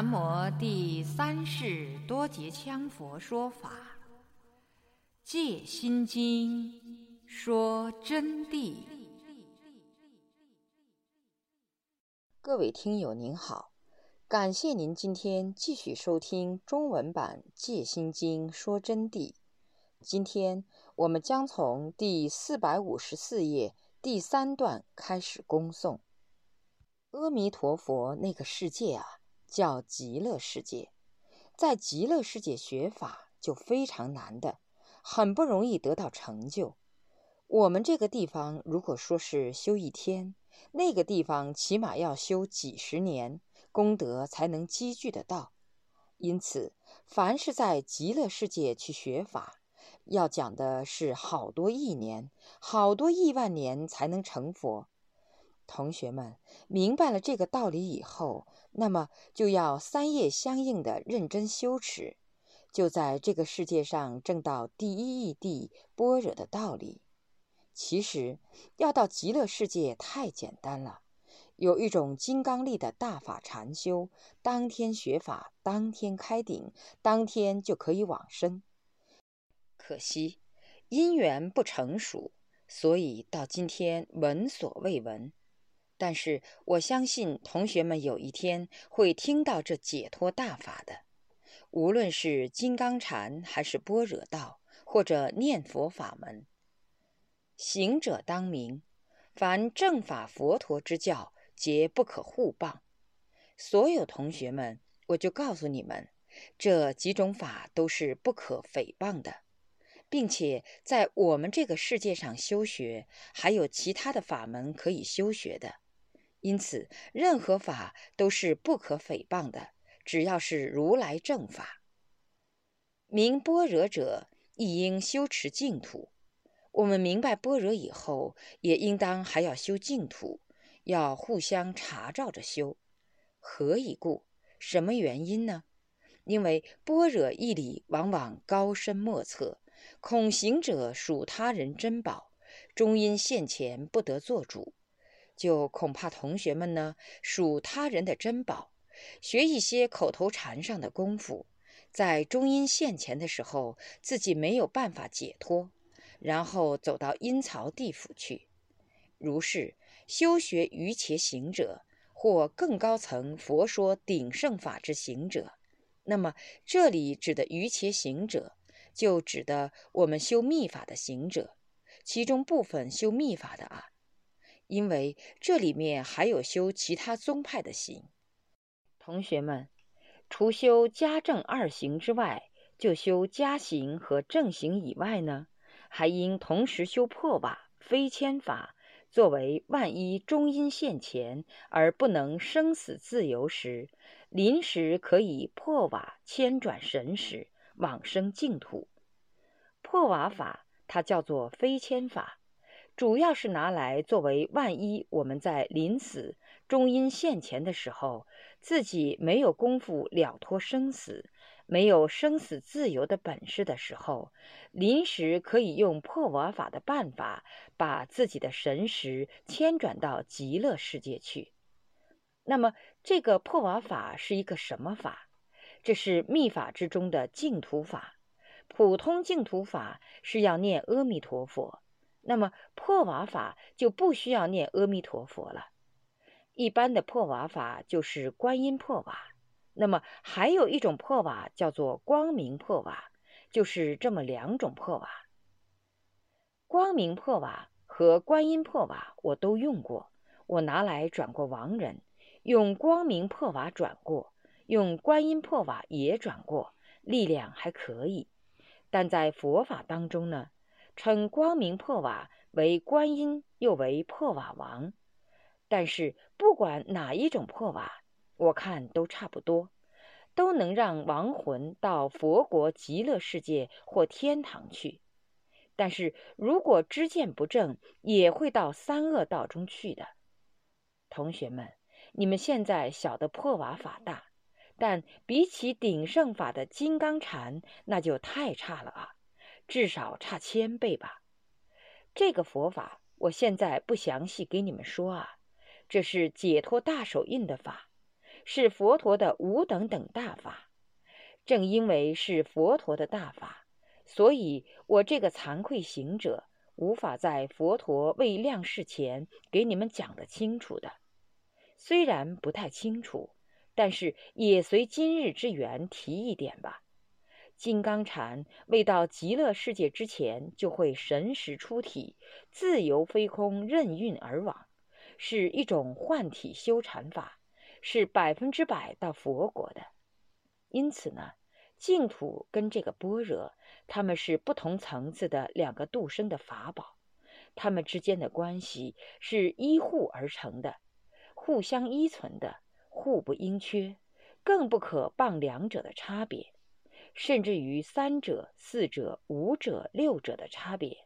南无第三世多杰羌佛说法，《戒心经》说真谛。各位听友您好，感谢您今天继续收听中文版《戒心经》说真谛。今天我们将从第四百五十四页第三段开始恭诵。阿弥陀佛，那个世界啊，叫极乐世界。在极乐世界学法就非常难的，很不容易得到成就。我们这个地方，如果说是修一天，那个地方起码要修几十年，功德才能积聚得到。因此，凡是在极乐世界去学法，要讲的是好多亿年、好多亿万年才能成佛。同学们明白了这个道理以后，那么就要三业相应的认真修持，就在这个世界上证到第一义谛般若的道理。其实要到极乐世界太简单了，有一种金刚力的大法禅修，当天学法，当天开顶，当天就可以往生。可惜因缘不成熟，所以到今天闻所未闻。但是我相信同学们有一天会听到这解脱大法的，无论是金刚禅还是般若道，或者念佛法门。行者当明，凡正法佛陀之教，皆不可互谤。所有同学们，我就告诉你们，这几种法都是不可诽谤的，并且在我们这个世界上修学，还有其他的法门可以修学的。因此，任何法都是不可诽谤的，只要是如来正法。明般若者，亦应修持净土。我们明白般若以后，也应当还要修净土，要互相查照着修。何以故？什么原因呢？因为般若义理往往高深莫测，恐行者属他人珍宝，终因现前不得做主。就恐怕同学们呢属他人的珍宝，学一些口头禅上的功夫，在中阴现前的时候，自己没有办法解脱，然后走到阴曹地府去。如是修学瑜伽行者，或更高层佛说顶圣法之行者，那么这里指的瑜伽行者，就指的我们修密法的行者，其中部分修密法的啊。因为这里面还有修其他宗派的行，同学们，除修家正二行之外，就修家行和正行以外呢，还应同时修破瓦非迁法，作为万一中阴现前而不能生死自由时，临时可以破瓦迁转神识往生净土。破瓦法它叫做非迁法。主要是拿来作为万一我们在临死、终因现前的时候，自己没有功夫了脱生死，没有生死自由的本事的时候，临时可以用破瓦法的办法，把自己的神识迁转到极乐世界去。那么，这个破瓦法是一个什么法？这是密法之中的净土法。普通净土法是要念阿弥陀佛。那么破瓦法就不需要念阿弥陀佛了。一般的破瓦法就是观音破瓦。那么还有一种破瓦叫做光明破瓦，就是这么两种破瓦。光明破瓦和观音破瓦我都用过，我拿来转过亡人，用光明破瓦转过，用观音破瓦也转过，力量还可以。但在佛法当中呢？称光明破瓦为观音，又为破瓦王。但是不管哪一种破瓦，我看都差不多，都能让亡魂到佛国极乐世界或天堂去。但是如果知见不正，也会到三恶道中去的。同学们，你们现在晓得破瓦法大，但比起鼎盛法的金刚禅，那就太差了啊！至少差千倍吧。这个佛法，我现在不详细给你们说啊。这是解脱大手印的法，是佛陀的无等等大法。正因为是佛陀的大法，所以我这个惭愧行者无法在佛陀未亮世前给你们讲得清楚的。虽然不太清楚，但是也随今日之缘提一点吧。金刚禅未到极乐世界之前，就会神识出体，自由飞空，任运而往，是一种幻体修禅法，是百分之百到佛国的。因此呢，净土跟这个般若，他们是不同层次的两个度生的法宝，他们之间的关系是依互而成的，互相依存的，互不应缺，更不可傍两者的差别。甚至于三者、四者、五者、六者的差别，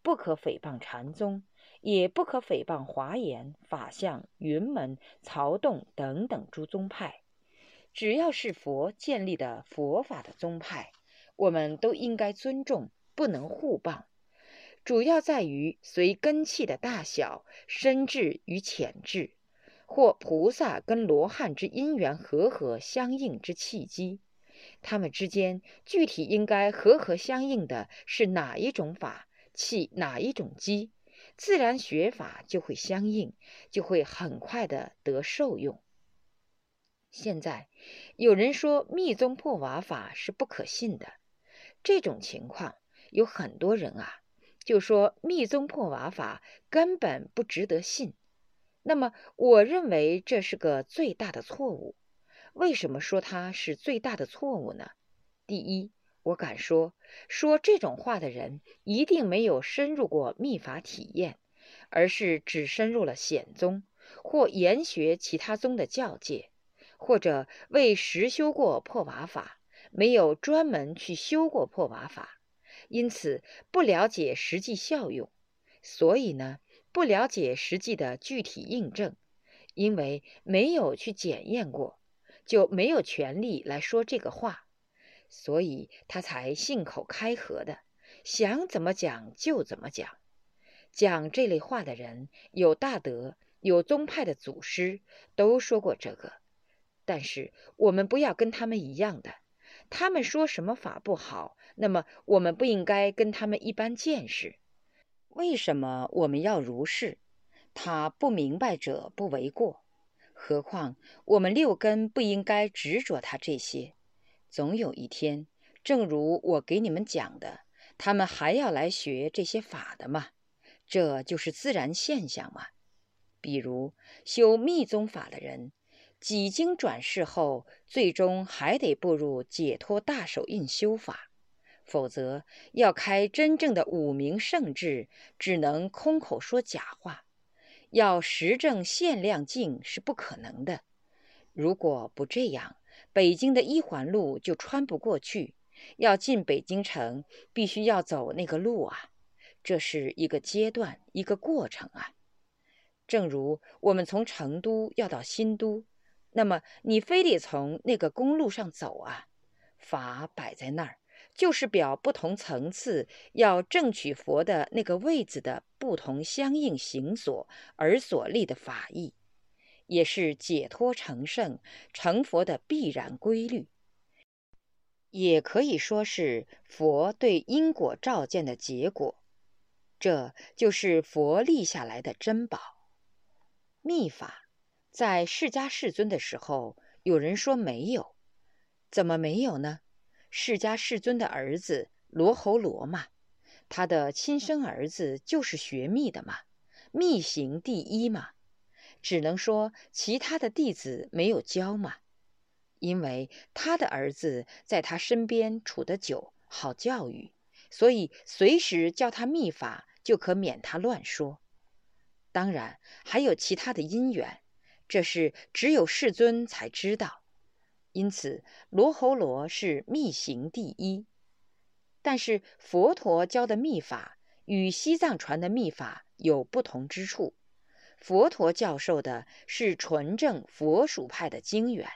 不可诽谤禅宗，也不可诽谤华严、法相、云门、曹洞等等诸宗派。只要是佛建立的佛法的宗派，我们都应该尊重，不能互谤。主要在于随根器的大小、深智与浅智，或菩萨跟罗汉之因缘和合相应之契机。他们之间具体应该和合相应的是哪一种法，契哪一种机，自然学法就会相应，就会很快的得受用。现在有人说密宗破瓦法是不可信的，这种情况有很多人啊，就说密宗破瓦法根本不值得信。那么我认为这是个最大的错误。为什么说它是最大的错误呢？第一，我敢说，说这种话的人一定没有深入过密法体验，而是只深入了显宗，或研学其他宗的教界，或者未实修过破瓦法，没有专门去修过破瓦法，因此不了解实际效用，所以呢，不了解实际的具体印证，因为没有去检验过。就没有权利来说这个话，所以他才信口开河的，想怎么讲就怎么讲。讲这类话的人有大德，有宗派的祖师都说过这个。但是我们不要跟他们一样的，他们说什么法不好，那么我们不应该跟他们一般见识。为什么我们要如是？他不明白者不为过。何况我们六根不应该执着他这些，总有一天，正如我给你们讲的，他们还要来学这些法的嘛，这就是自然现象嘛。比如修密宗法的人，几经转世后，最终还得步入解脱大手印修法，否则要开真正的五明圣智，只能空口说假话。要实证限量进是不可能的。如果不这样，北京的一环路就穿不过去。要进北京城，必须要走那个路啊。这是一个阶段，一个过程啊。正如我们从成都要到新都，那么你非得从那个公路上走啊。法摆在那儿。就是表不同层次要正取佛的那个位子的不同相应行所而所立的法义，也是解脱成圣成佛的必然规律，也可以说是佛对因果照见的结果。这就是佛立下来的珍宝。密法在释迦世尊的时候，有人说没有，怎么没有呢？释迦世尊的儿子罗侯罗嘛，他的亲生儿子就是学密的嘛，密行第一嘛，只能说其他的弟子没有教嘛，因为他的儿子在他身边处得久，好教育，所以随时教他密法，就可免他乱说。当然还有其他的因缘，这是只有世尊才知道。因此，罗侯罗是密行第一，但是佛陀教的密法与西藏传的密法有不同之处。佛陀教授的是纯正佛属派的经缘，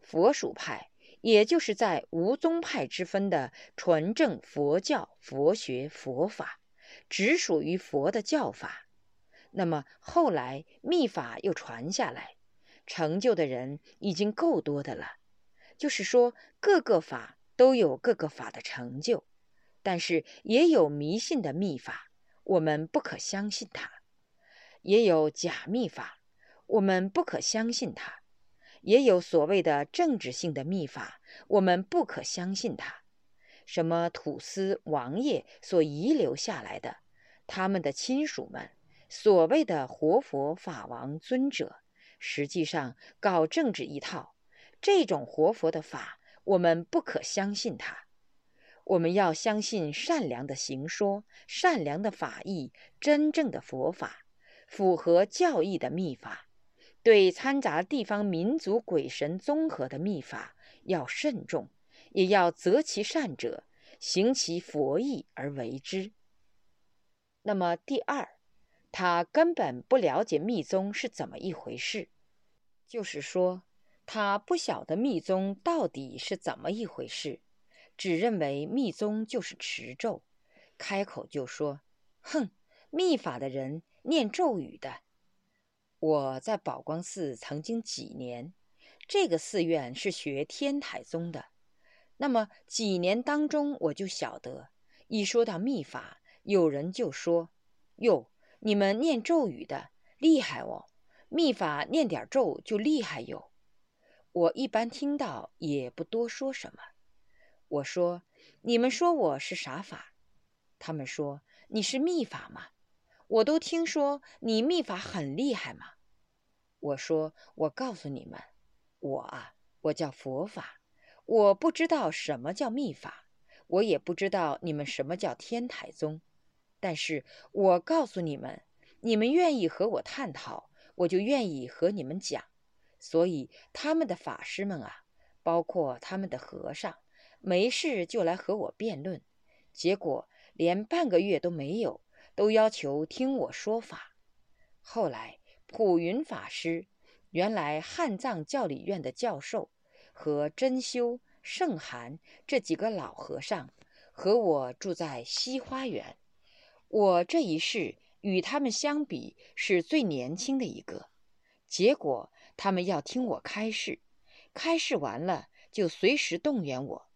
佛属派也就是在无宗派之分的纯正佛教佛学佛法，只属于佛的教法。那么后来密法又传下来。成就的人已经够多的了。就是说，各个法都有各个法的成就，但是也有迷信的秘法，我们不可相信它；也有假秘法，我们不可相信它；也有所谓的政治性的秘法，我们不可相信它。什么土司王爷所遗留下来的，他们的亲属们，所谓的活佛法王尊者，实际上搞政治一套。这种活佛的法，我们不可相信他。我们要相信善良的行说、善良的法义、真正的佛法，符合教义的秘法。对掺杂地方民族鬼神综合的秘法要慎重。也要择其善者，行其佛意而为之。那么第二，他根本不了解密宗是怎么一回事，就是说，他不晓得密宗到底是怎么一回事，只认为密宗就是持咒，开口就说：“哼，密法的人念咒语的。”我在宝光寺曾经几年，这个寺院是学天台宗的。那么几年当中，我就晓得，一说到秘法，有人就说：“哟，你们念咒语的厉害哦，秘法念点咒就厉害哟。”我一般听到也不多说什么。我说：“你们说我是啥法？”他们说：“你是秘法吗？”我都听说你秘法很厉害嘛。我说：“我告诉你们，我啊，我叫佛法。”我不知道什么叫秘法，我也不知道你们什么叫天台宗，但是我告诉你们，你们愿意和我探讨，我就愿意和你们讲。所以他们的法师们啊，包括他们的和尚，没事就来和我辩论，结果连半个月都没有，都要求听我说法。后来普云法师，原来汉藏教理院的教授。和真修、圣涵这几个老和尚和我住在西花园，我这一世与他们相比是最年轻的一个。结果他们要听我开示，开示完了就随时动员我，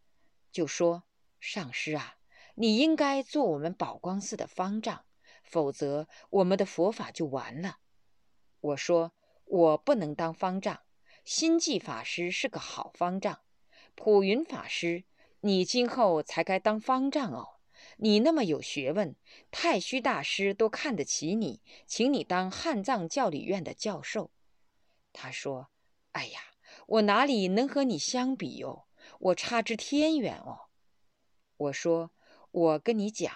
就说：“上师啊，你应该做我们宝光寺的方丈，否则我们的佛法就完了。”我说：“我不能当方丈。”心寂法师是个好方丈，普云法师，你今后才该当方丈哦。你那么有学问，太虚大师都看得起你，请你当汉藏教理院的教授。他说：“哎呀，我哪里能和你相比哟？我差之天远哦。”我说：“我跟你讲，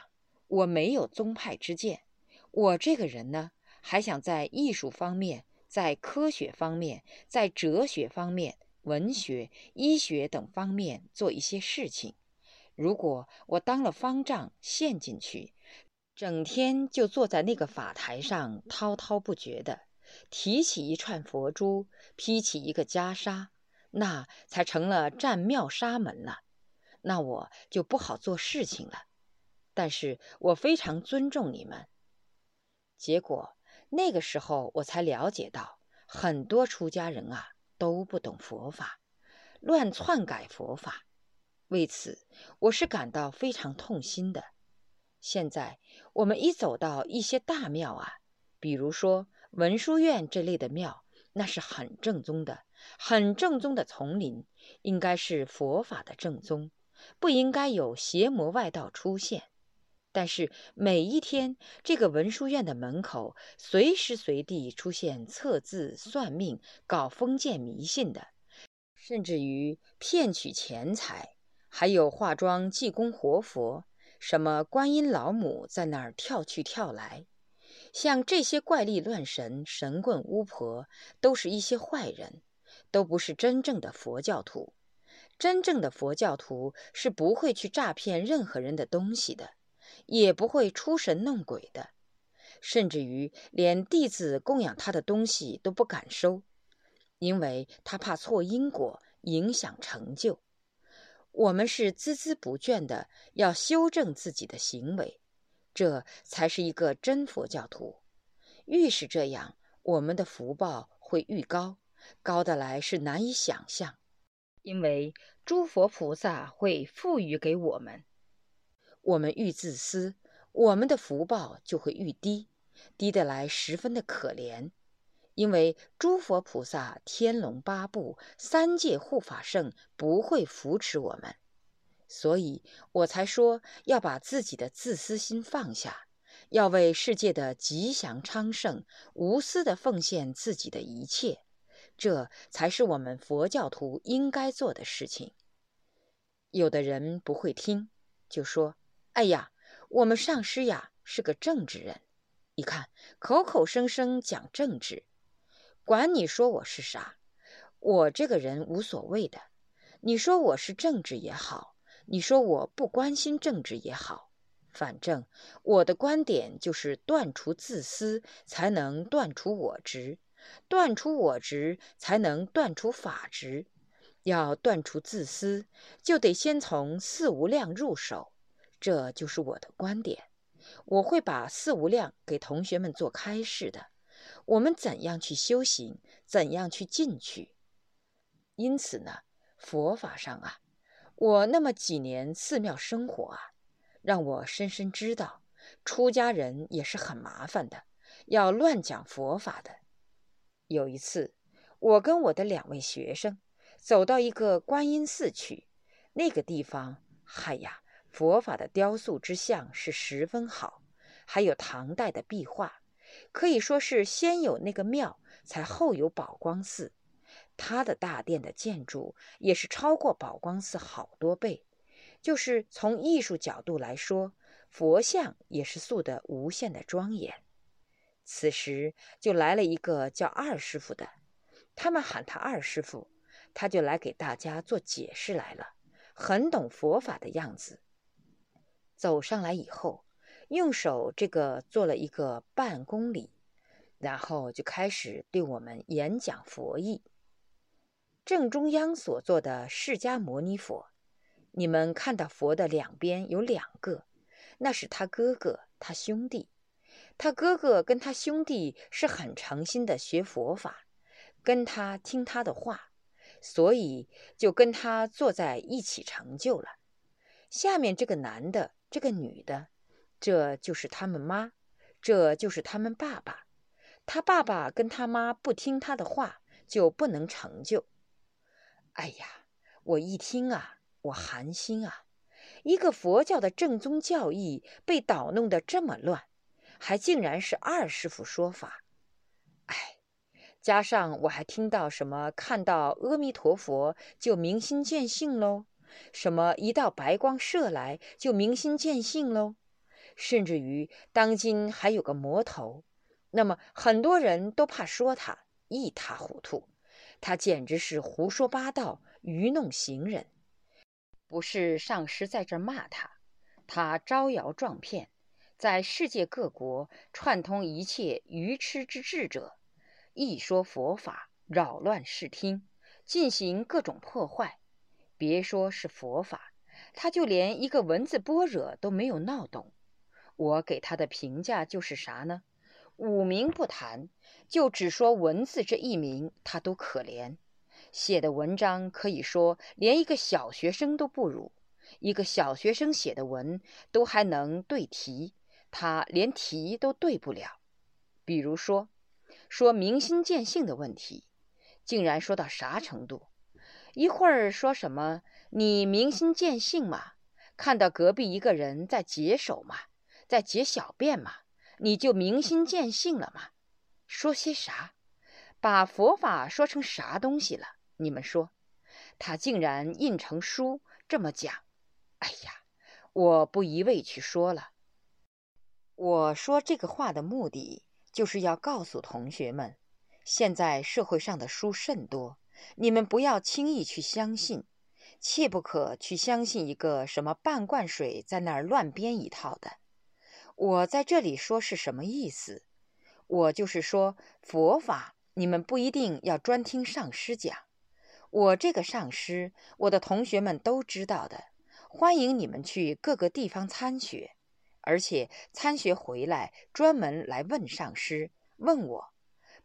我没有宗派之见，我这个人呢，还想在艺术方面。”在科学方面，在哲学方面、文学、医学等方面做一些事情。如果我当了方丈，陷进去，整天就坐在那个法台上滔滔不绝的提起一串佛珠，披起一个袈裟，那才成了占庙沙门了。那我就不好做事情了。但是我非常尊重你们。结果。那个时候，我才了解到，很多出家人啊都不懂佛法，乱篡改佛法。为此，我是感到非常痛心的。现在，我们一走到一些大庙啊，比如说文殊院这类的庙，那是很正宗的，很正宗的丛林，应该是佛法的正宗，不应该有邪魔外道出现。但是每一天，这个文殊院的门口随时随地出现测字、算命、搞封建迷信的，甚至于骗取钱财，还有化妆济公活佛，什么观音老母在那儿跳去跳来。像这些怪力乱神、神棍巫婆，都是一些坏人，都不是真正的佛教徒。真正的佛教徒是不会去诈骗任何人的东西的。也不会出神弄鬼的，甚至于连弟子供养他的东西都不敢收，因为他怕错因果，影响成就。我们是孜孜不倦的要修正自己的行为，这才是一个真佛教徒。愈是这样，我们的福报会愈高，高得来是难以想象。因为诸佛菩萨会赋予给我们，我们愈自私，我们的福报就会愈低，低得来十分的可怜。因为诸佛菩萨、天龙八部、三界护法圣不会扶持我们，所以我才说要把自己的自私心放下，要为世界的吉祥昌盛无私的奉献自己的一切，这才是我们佛教徒应该做的事情。有的人不会听，就说：“哎呀，我们上师呀是个政治人，你看口口声声讲政治。”管你说我是啥，我这个人无所谓的。你说我是政治也好，你说我不关心政治也好，反正我的观点就是断除自私，才能断除我执；断除我执，才能断除法执。要断除自私，就得先从四无量入手，这就是我的观点。我会把四无量给同学们做开示的。我们怎样去修行？怎样去进去？因此呢，佛法上啊，我那么几年寺庙生活啊，让我深深知道，出家人也是很麻烦的，要乱讲佛法的。有一次，我跟我的两位学生走到一个观音寺去，那个地方，嗨呀，佛法的雕塑之像是十分好，还有唐代的壁画。可以说是先有那个庙，才后有宝光寺。它的大殿的建筑也是超过宝光寺好多倍。就是从艺术角度来说，佛像也是塑得无限的庄严。此时就来了一个叫二师傅的，他们喊他二师傅，他就来给大家做解释来了，很懂佛法的样子。走上来以后。用手这个做了一个半公里，然后就开始对我们演讲佛意。正中央所做的释迦牟尼佛，你们看到佛的两边有两个，那是他哥哥、他兄弟。他哥哥跟他兄弟是很诚心的学佛法，跟他听他的话，所以就跟他坐在一起成就了。下面这个男的，这个女的。这就是他们妈，这就是他们爸爸。他爸爸跟他妈不听他的话，就不能成就。哎呀，我一听啊，我寒心啊！一个佛教的正宗教义被捣弄得这么乱，还竟然是二师傅说法。哎，加上我还听到什么看到阿弥陀佛就明心见性喽，什么一道白光射来就明心见性喽。甚至于当今还有个魔头，那么很多人都怕说他一塌糊涂，他简直是胡说八道、愚弄行人。不是上师在这骂他，他招摇撞骗，在世界各国串通一切愚痴之智者，一说佛法，扰乱视听，进行各种破坏。别说是佛法，他就连一个文字般若都没有闹懂。我给他的评价就是啥呢？五名不谈，就只说文字这一名，他都可怜。写的文章可以说连一个小学生都不如，一个小学生写的文都还能对题，他连题都对不了。比如说，说明心见性的问题，竟然说到啥程度？一会儿说什么你明心见性嘛，看到隔壁一个人在解手嘛。在解小便嘛，你就明心见性了嘛？说些啥？把佛法说成啥东西了？你们说，他竟然印成书这么讲？哎呀，我不一味去说了。我说这个话的目的，就是要告诉同学们，现在社会上的书甚多，你们不要轻易去相信，切不可去相信一个什么半罐水在那儿乱编一套的。我在这里说是什么意思？我就是说佛法，你们不一定要专听上师讲。我这个上师，我的同学们都知道的。欢迎你们去各个地方参学，而且参学回来专门来问上师，问我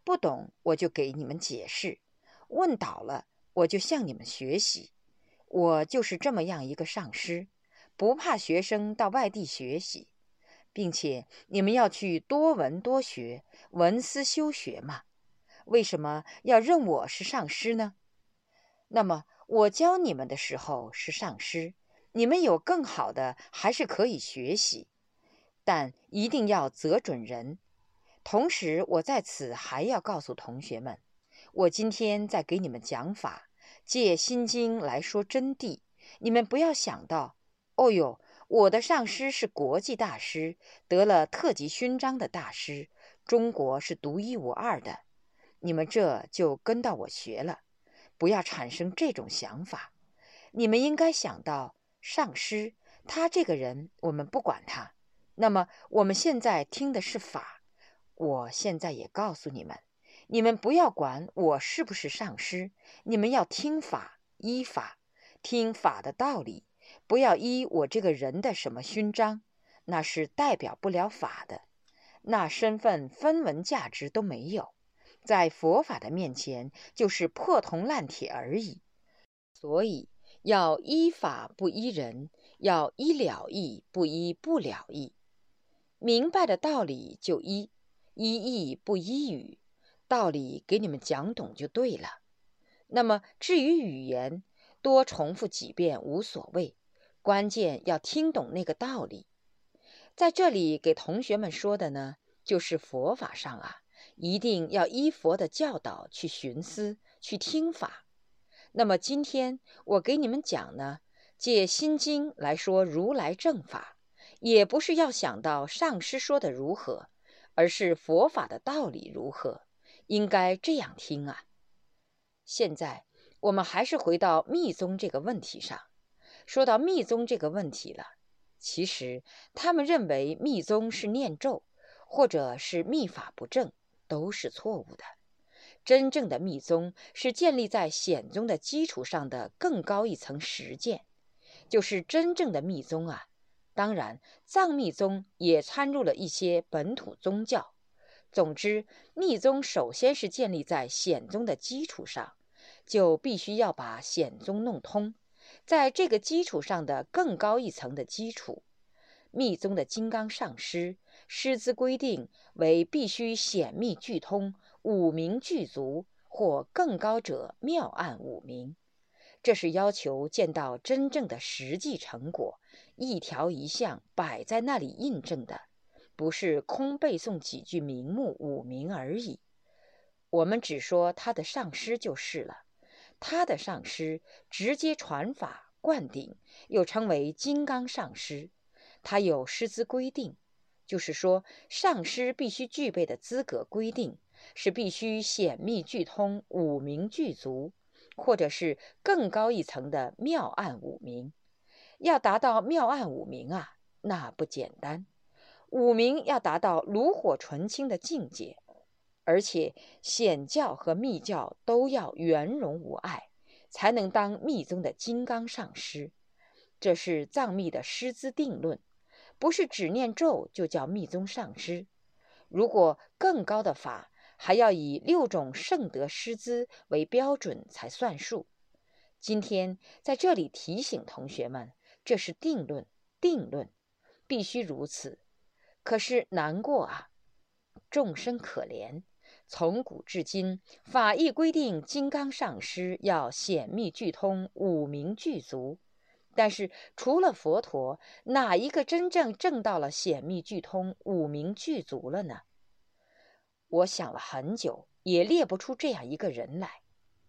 不懂我就给你们解释。问倒了，我就向你们学习。我就是这么样一个上师，不怕学生到外地学习，并且你们要去多闻多学，闻思修学嘛。为什么要认我是上师呢？那么我教你们的时候是上师，你们有更好的还是可以学习，但一定要择准人。同时，我在此还要告诉同学们，我今天在给你们讲法，借《心经》来说真谛。你们不要想到，哦哟，我的上师是国际大师，得了特级勋章的大师，中国是独一无二的。你们这就跟到我学了，不要产生这种想法。你们应该想到，上师他这个人，我们不管他。那么我们现在听的是法，我现在也告诉你们，你们不要管我是不是上师，你们要听法，依法听法的道理，不要依我这个人的什么勋章，那是代表不了法的，那身份分文价值都没有。在佛法的面前，就是破铜烂铁而已。所以要依法不依人，要依了义不依不了义。明白的道理就依，依义不依语。道理给你们讲懂就对了。那么至于语言，多重复几遍无所谓，关键要听懂那个道理。在这里给同学们说的呢，就是佛法上啊。一定要依佛的教导去寻思、去听法。那么今天我给你们讲呢，借《心经》来说如来正法，也不是要想到上师说的如何，而是佛法的道理如何，应该这样听啊。现在我们还是回到密宗这个问题上。说到密宗这个问题了，其实他们认为密宗是念咒，或者是密法不正。都是错误的。真正的密宗是建立在显宗的基础上的更高一层实践，就是真正的密宗啊。当然，藏密宗也掺入了一些本土宗教。总之，密宗首先是建立在显宗的基础上，就必须要把显宗弄通。在这个基础上的更高一层的基础，密宗的金刚上师。师资规定为必须显密具通，五明具足，或更高者妙案五明。这是要求见到真正的实际成果，一条一项摆在那里印证的，不是空背诵几句名目五明而已。我们只说他的上师就是了，他的上师直接传法灌顶，又称为金刚上师，他有师资规定。就是说，上师必须具备的资格规定是必须显密具通，五明具足，或者是更高一层的妙案五明。要达到妙案五明啊，那不简单。五明要达到炉火纯青的境界，而且显教和密教都要圆融无碍，才能当密宗的金刚上师。这是藏密的师资定论。不是只念咒就叫密宗上师，如果更高的法，还要以六种圣德师资为标准才算数。今天在这里提醒同学们，这是定论，定论必须如此。可是难过啊，众生可怜，从古至今，法义规定金刚上师要显密具通，五明具足。但是，除了佛陀，哪一个真正证到了显密具通、五明具足了呢？我想了很久，也列不出这样一个人来，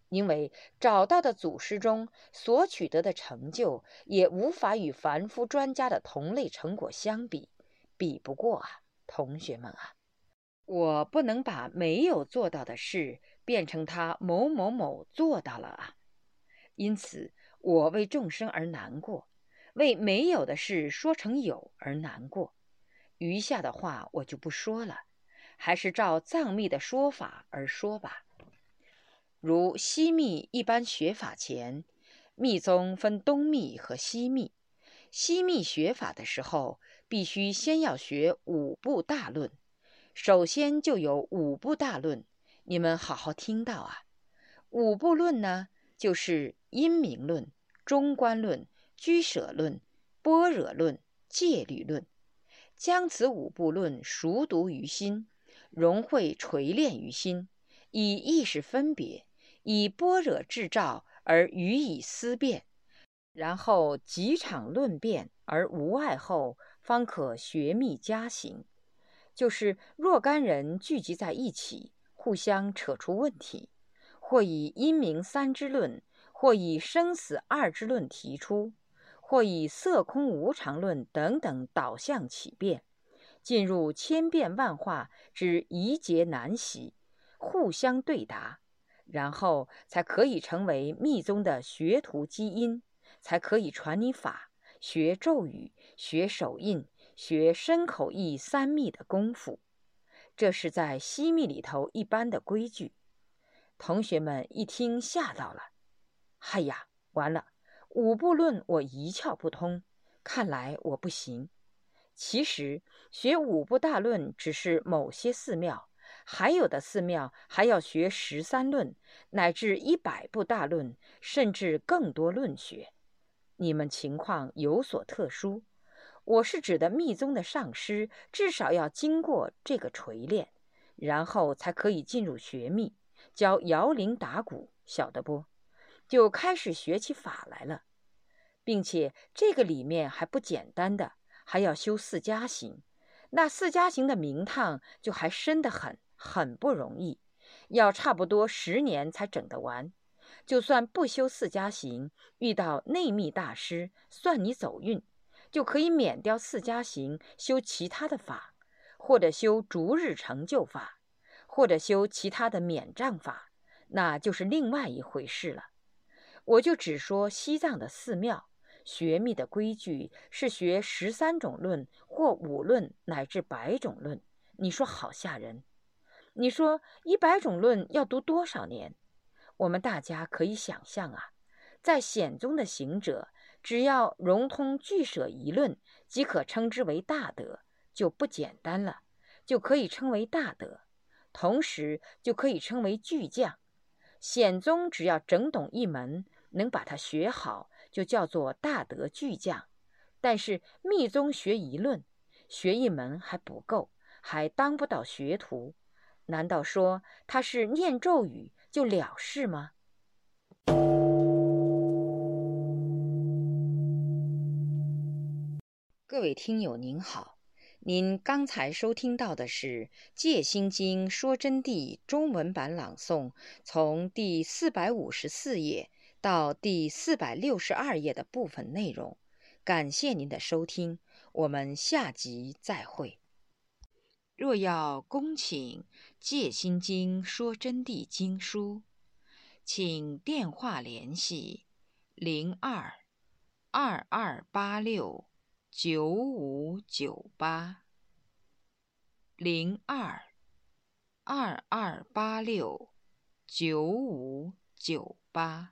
因为找到的祖师中所取得的成就，也无法与凡夫专家的同类成果相比，比不过啊，同学们啊，我不能把没有做到的事变成他某某某做到了啊，因此。我为众生而难过，为没有的事说成有而难过。余下的话我就不说了，还是照藏密的说法而说吧。如西密一般学法前，密宗分东密和西密。西密学法的时候，必须先要学五部大论。首先就有五部大论，你们好好听到啊。五部论呢，就是因明论、中观论、居舍论、般若论、戒律论。将此五部论熟读于心，融会锤炼于心，以意识分别，以般若智照而予以思辨，然后几场论辩而无碍后，方可学密加行。就是若干人聚集在一起，互相扯出问题，或以阴明三之论，或以生死二之论提出。或以色空无常论等等导向起辩，进入千变万化之疑结难习，互相对答，然后才可以成为密宗的学徒基因，才可以传你法，学咒语，学手印，学身口意三密的功夫。这是在西密里头一般的规矩。同学们一听吓到了，嗨呀，完了！五部论我一窍不通，看来我不行。其实学五部大论只是某些寺庙，还有的寺庙还要学十三论，乃至一百部大论，甚至更多论学。你们情况有所特殊，我是指的密宗的上师，至少要经过这个锤炼，然后才可以进入学密，教摇铃打鼓，晓得不？就开始学起法来了，并且这个里面还不简单的，还要修四加行。那四加行的名堂就还深得很，很不容易，要差不多十年才整得完。就算不修四加行，遇到内密大师，算你走运，就可以免掉四加行，修其他的法，或者修逐日成就法，或者修其他的免障法，那就是另外一回事了。我就只说西藏的寺庙学密的规矩是学十三种论或五论乃至百种论，你说好吓人？你说一百种论要读多少年？我们大家可以想象啊，在显宗的行者，只要融通俱舍一论，即可称之为大德，就不简单了，就可以称为大德，同时就可以称为巨匠。显宗只要整懂一门。能把它学好，就叫做大德巨匠。但是密宗学一论，学一门还不够，还当不到学徒。难道说他是念咒语就了事吗？各位听友您好，您刚才收听到的是《戒心经说真谛》中文版朗诵，从第四百五十四页。到第四百六十二页的部分内容，感谢您的收听，我们下集再会。若要恭请《戒心经说真谛》经书，请电话联系零二二二八六九五九八零二二二八六九五九八。